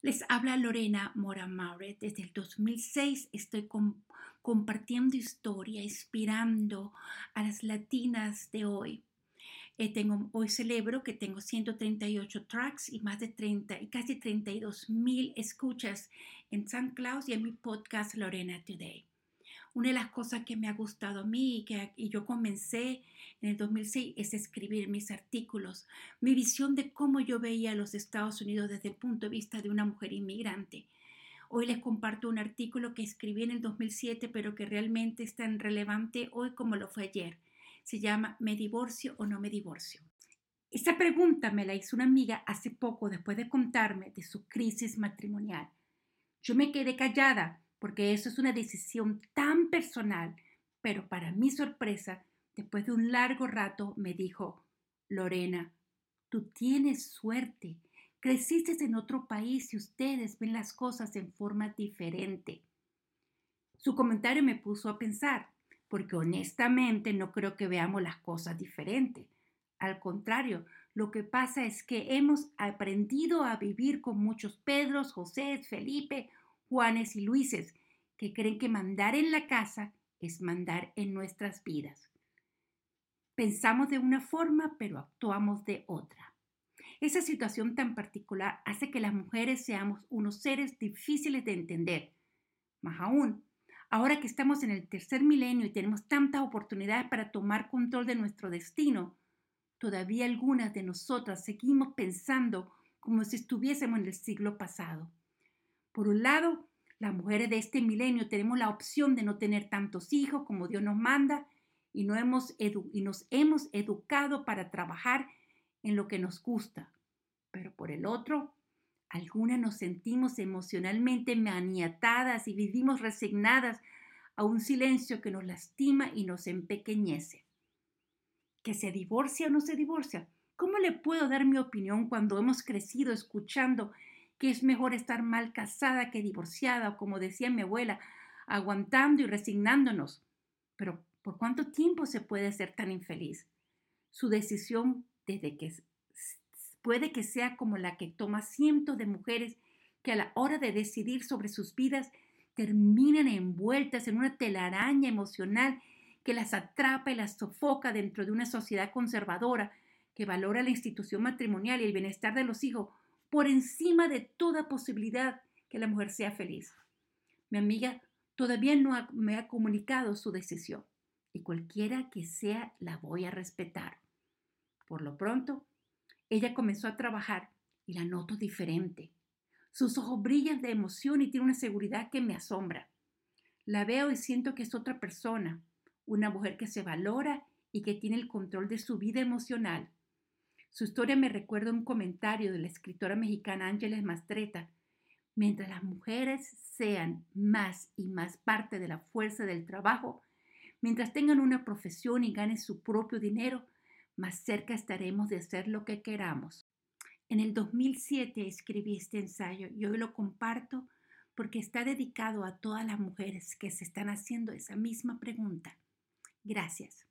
Les habla Lorena Mora Mauret. Desde el 2006 estoy compartiendo historia, inspirando a las latinas de hoy. Eh, tengo, hoy celebro que tengo 138 tracks y más de 30 y casi 32 mil escuchas en San Claus y en mi podcast Lorena Today. Una de las cosas que me ha gustado a mí y que yo comencé en el 2006 es escribir mis artículos, mi visión de cómo yo veía los Estados Unidos desde el punto de vista de una mujer inmigrante. Hoy les comparto un artículo que escribí en el 2007, pero que realmente es tan relevante hoy como lo fue ayer. Se llama ¿Me divorcio o no me divorcio? Esta pregunta me la hizo una amiga hace poco después de contarme de su crisis matrimonial. Yo me quedé callada porque eso es una decisión tan personal, pero para mi sorpresa, después de un largo rato, me dijo, Lorena, tú tienes suerte, creciste en otro país y ustedes ven las cosas en forma diferente. Su comentario me puso a pensar, porque honestamente no creo que veamos las cosas diferentes. Al contrario, lo que pasa es que hemos aprendido a vivir con muchos Pedros, José, Felipe Juanes y Luises, que creen que mandar en la casa es mandar en nuestras vidas. Pensamos de una forma, pero actuamos de otra. Esa situación tan particular hace que las mujeres seamos unos seres difíciles de entender. Más aún, ahora que estamos en el tercer milenio y tenemos tantas oportunidades para tomar control de nuestro destino, todavía algunas de nosotras seguimos pensando como si estuviésemos en el siglo pasado. Por un lado, las mujeres de este milenio tenemos la opción de no tener tantos hijos como Dios nos manda y, no hemos y nos hemos educado para trabajar en lo que nos gusta. Pero por el otro, algunas nos sentimos emocionalmente maniatadas y vivimos resignadas a un silencio que nos lastima y nos empequeñece. ¿Que se divorcia o no se divorcia? ¿Cómo le puedo dar mi opinión cuando hemos crecido escuchando que es mejor estar mal casada que divorciada, o como decía mi abuela, aguantando y resignándonos. Pero ¿por cuánto tiempo se puede ser tan infeliz? Su decisión desde que puede que sea como la que toma cientos de mujeres que a la hora de decidir sobre sus vidas terminan envueltas en una telaraña emocional que las atrapa y las sofoca dentro de una sociedad conservadora que valora la institución matrimonial y el bienestar de los hijos por encima de toda posibilidad que la mujer sea feliz. Mi amiga todavía no me ha comunicado su decisión y cualquiera que sea la voy a respetar. Por lo pronto, ella comenzó a trabajar y la noto diferente. Sus ojos brillan de emoción y tiene una seguridad que me asombra. La veo y siento que es otra persona, una mujer que se valora y que tiene el control de su vida emocional su historia me recuerda un comentario de la escritora mexicana Ángeles Mastreta. Mientras las mujeres sean más y más parte de la fuerza del trabajo, mientras tengan una profesión y ganen su propio dinero, más cerca estaremos de hacer lo que queramos. En el 2007 escribí este ensayo y hoy lo comparto porque está dedicado a todas las mujeres que se están haciendo esa misma pregunta. Gracias.